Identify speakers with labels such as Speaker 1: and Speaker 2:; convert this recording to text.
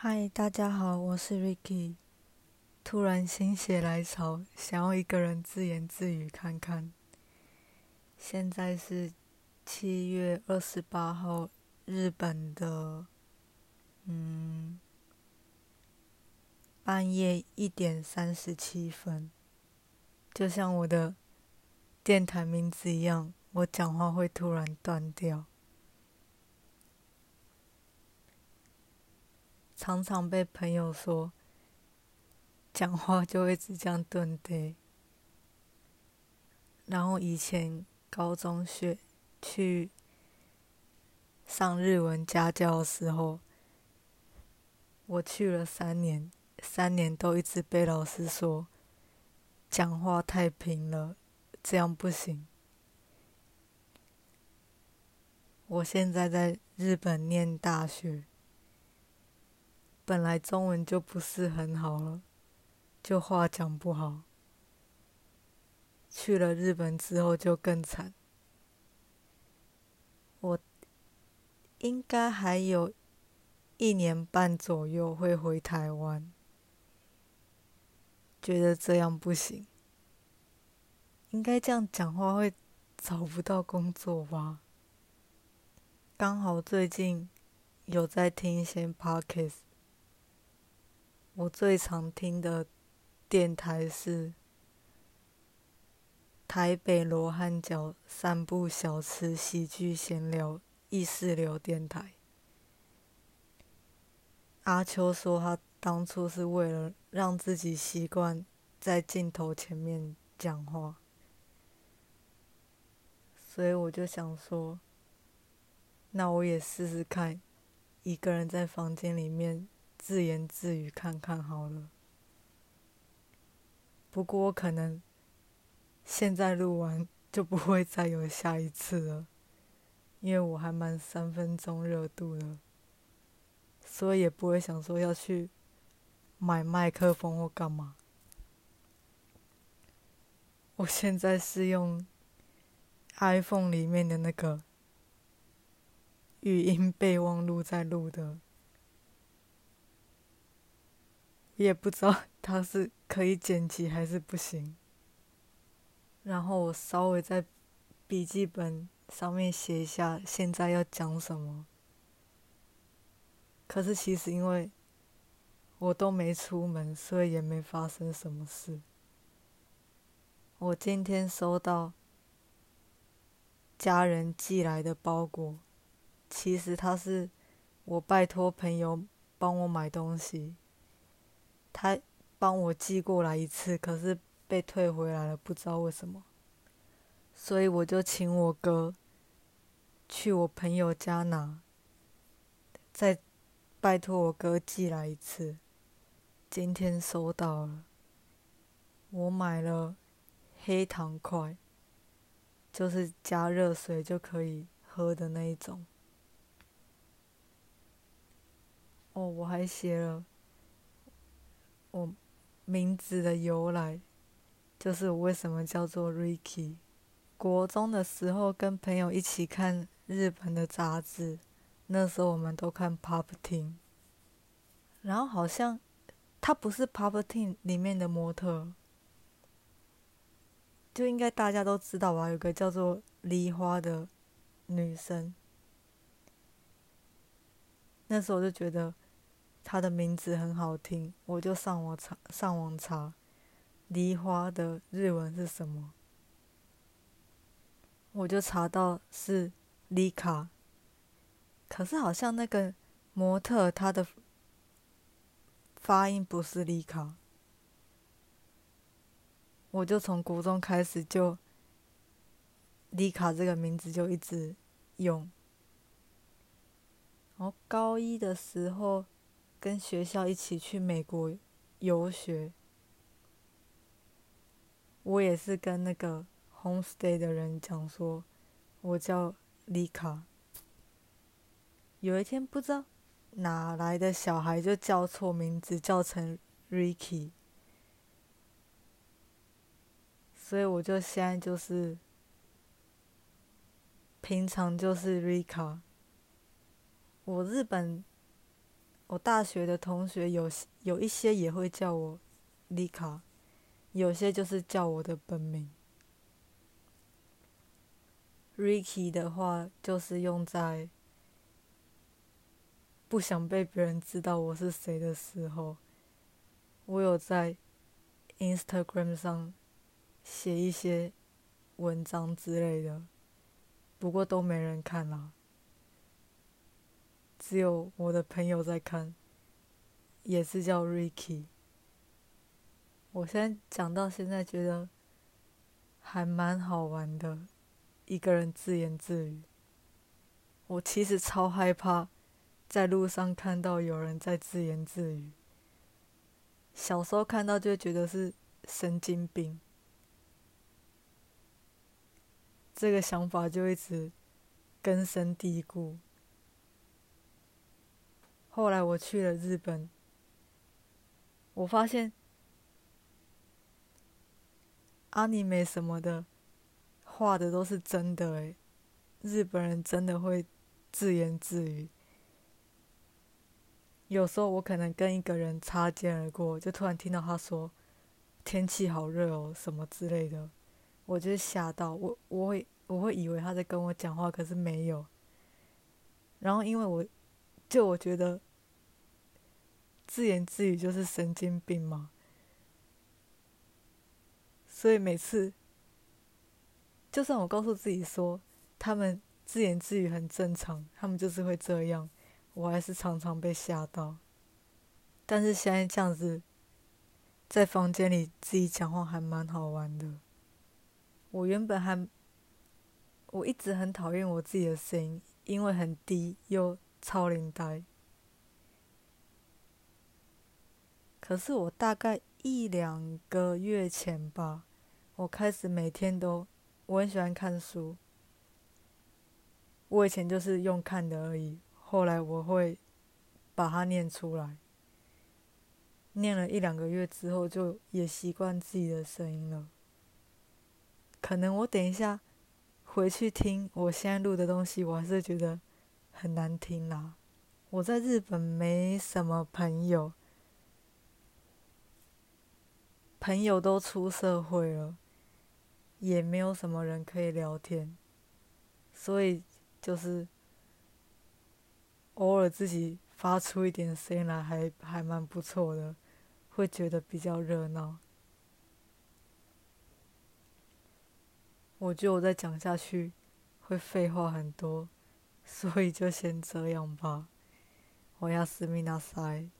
Speaker 1: 嗨，大家好，我是 Ricky。突然心血来潮，想要一个人自言自语看看。现在是七月二十八号，日本的嗯半夜一点三十七分。就像我的电台名字一样，我讲话会突然断掉。常常被朋友说，讲话就会直这样顿的。然后以前高中学去上日文家教的时候，我去了三年，三年都一直被老师说讲话太平了，这样不行。我现在在日本念大学。本来中文就不是很好了，就话讲不好。去了日本之后就更惨。我应该还有一年半左右会回台湾，觉得这样不行。应该这样讲话会找不到工作吧？刚好最近有在听一些 podcast。我最常听的电台是台北罗汉角散步小吃喜剧闲聊意识流电台。阿秋说他当初是为了让自己习惯在镜头前面讲话，所以我就想说，那我也试试看，一个人在房间里面。自言自语看看好了，不过我可能现在录完 就不会再有下一次了，因为我还蛮三分钟热度的，所以也不会想说要去买麦克风或干嘛。我现在是用 iPhone 里面的那个语音备忘录在录的。也不知道 它是可以剪辑还是不行。然后我稍微在笔记本上面写一下现在要讲什么。可是其实因为我都没出门，所以也没发生什么事。我今天收到家人寄来的包裹，其实他是我拜托朋友帮我买东西。他帮我寄过来一次，可是被退回来了，不知道为什么。所以我就请我哥去我朋友家拿，再拜托我哥寄来一次。今天收到了，我买了黑糖块，就是加热水就可以喝的那一种。哦，我还写了。我名字的由来，就是我为什么叫做 Ricky。国中的时候跟朋友一起看日本的杂志，那时候我们都看 Pop Team。然后好像他不是 Pop Team 里面的模特，就应该大家都知道吧？有个叫做梨花的女生，那时候我就觉得。他的名字很好听，我就上网查，上网查，梨花的日文是什么？我就查到是丽卡，可是好像那个模特他的发音不是丽卡，我就从国中开始就丽卡这个名字就一直用，然后高一的时候。跟学校一起去美国游学，我也是跟那个 homestay 的人讲说，我叫丽卡。有一天不知道哪来的小孩就叫错名字，叫成 Ricky，所以我就现在就是平常就是 Rika。我日本。我大学的同学有有一些也会叫我丽卡，有些就是叫我的本名。Ricky 的话，就是用在不想被别人知道我是谁的时候。我有在 Instagram 上写一些文章之类的，不过都没人看啦。只有我的朋友在看，也是叫 Ricky。我现在讲到现在，觉得还蛮好玩的。一个人自言自语，我其实超害怕在路上看到有人在自言自语。小时候看到就觉得是神经病，这个想法就一直根深蒂固。后来我去了日本，我发现阿尼美什么的。画的都是真的诶，日本人真的会自言自语。有时候我可能跟一个人擦肩而过，就突然听到他说“天气好热哦”什么之类的，我就吓到我，我会我会以为他在跟我讲话，可是没有。然后因为我就我觉得自言自语就是神经病嘛，所以每次。就算我告诉自己说他们自言自语很正常，他们就是会这样，我还是常常被吓到。但是现在这样子，在房间里自己讲话还蛮好玩的。我原本还，我一直很讨厌我自己的声音，因为很低又超龄呆。可是我大概一两个月前吧，我开始每天都。我很喜欢看书，我以前就是用看的而已。后来我会把它念出来，念了一两个月之后，就也习惯自己的声音了。可能我等一下回去听我现在录的东西，我还是觉得很难听啦。我在日本没什么朋友，朋友都出社会了。也没有什么人可以聊天，所以就是偶尔自己发出一点声音来，还还蛮不错的，会觉得比较热闹。我觉得我再讲下去会废话很多，所以就先这样吧。我要思密达塞。